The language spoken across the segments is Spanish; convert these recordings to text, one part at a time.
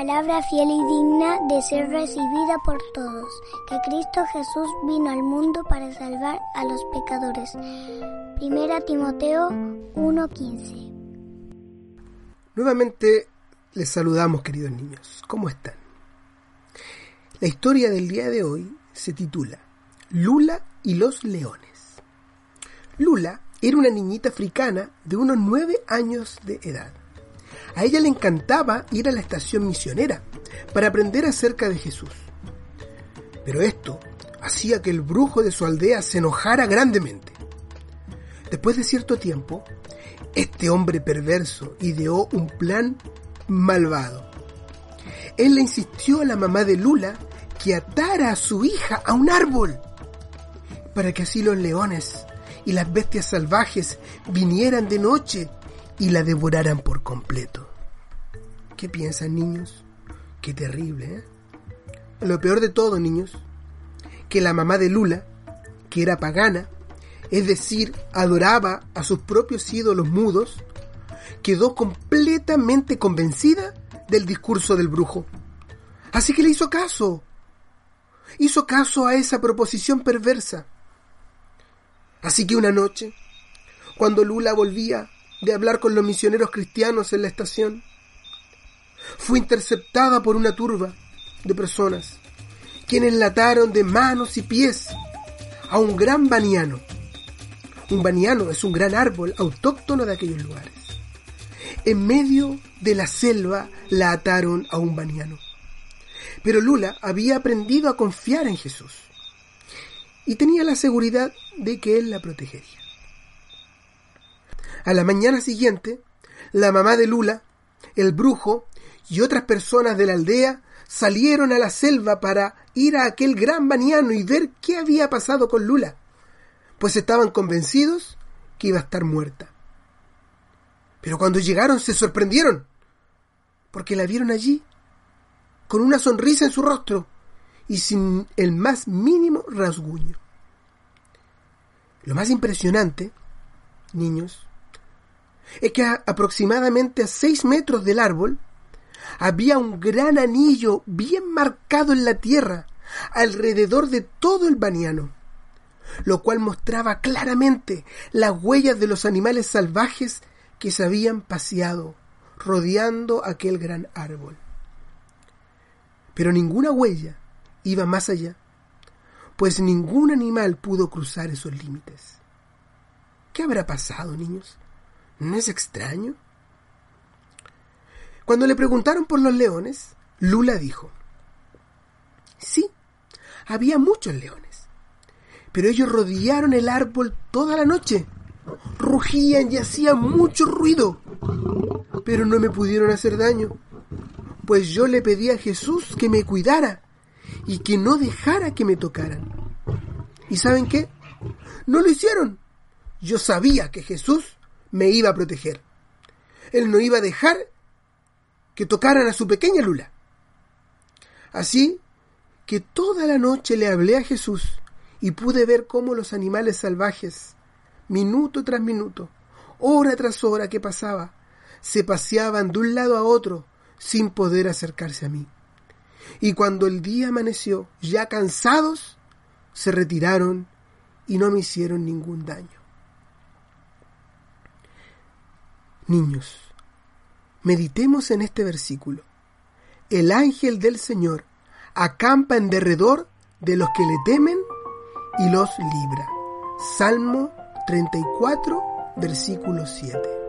palabra fiel y digna de ser recibida por todos, que Cristo Jesús vino al mundo para salvar a los pecadores. Primera Timoteo 1:15. Nuevamente les saludamos queridos niños. ¿Cómo están? La historia del día de hoy se titula Lula y los leones. Lula era una niñita africana de unos nueve años de edad. A ella le encantaba ir a la estación misionera para aprender acerca de Jesús. Pero esto hacía que el brujo de su aldea se enojara grandemente. Después de cierto tiempo, este hombre perverso ideó un plan malvado. Él le insistió a la mamá de Lula que atara a su hija a un árbol para que así los leones y las bestias salvajes vinieran de noche y la devoraran por completo. ¿Qué piensan, niños? Qué terrible, ¿eh? Lo peor de todo, niños, que la mamá de Lula, que era pagana, es decir, adoraba a sus propios ídolos mudos, quedó completamente convencida del discurso del brujo. Así que le hizo caso. Hizo caso a esa proposición perversa. Así que una noche, cuando Lula volvía de hablar con los misioneros cristianos en la estación. Fue interceptada por una turba de personas, quienes lataron de manos y pies a un gran baniano. Un baniano es un gran árbol autóctono de aquellos lugares. En medio de la selva la ataron a un baniano. Pero Lula había aprendido a confiar en Jesús y tenía la seguridad de que Él la protegería. A la mañana siguiente, la mamá de Lula, el brujo y otras personas de la aldea salieron a la selva para ir a aquel gran baniano y ver qué había pasado con Lula, pues estaban convencidos que iba a estar muerta. Pero cuando llegaron se sorprendieron, porque la vieron allí, con una sonrisa en su rostro y sin el más mínimo rasguño. Lo más impresionante, niños, es que aproximadamente a seis metros del árbol había un gran anillo bien marcado en la tierra alrededor de todo el baniano, lo cual mostraba claramente las huellas de los animales salvajes que se habían paseado rodeando aquel gran árbol. Pero ninguna huella iba más allá, pues ningún animal pudo cruzar esos límites. ¿Qué habrá pasado, niños? ¿No es extraño? Cuando le preguntaron por los leones, Lula dijo, sí, había muchos leones, pero ellos rodearon el árbol toda la noche, rugían y hacían mucho ruido, pero no me pudieron hacer daño, pues yo le pedí a Jesús que me cuidara y que no dejara que me tocaran. ¿Y saben qué? No lo hicieron. Yo sabía que Jesús me iba a proteger. Él no iba a dejar que tocaran a su pequeña Lula. Así que toda la noche le hablé a Jesús y pude ver cómo los animales salvajes, minuto tras minuto, hora tras hora que pasaba, se paseaban de un lado a otro sin poder acercarse a mí. Y cuando el día amaneció, ya cansados, se retiraron y no me hicieron ningún daño. Niños, meditemos en este versículo. El ángel del Señor acampa en derredor de los que le temen y los libra. Salmo 34, versículo 7.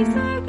Jesus.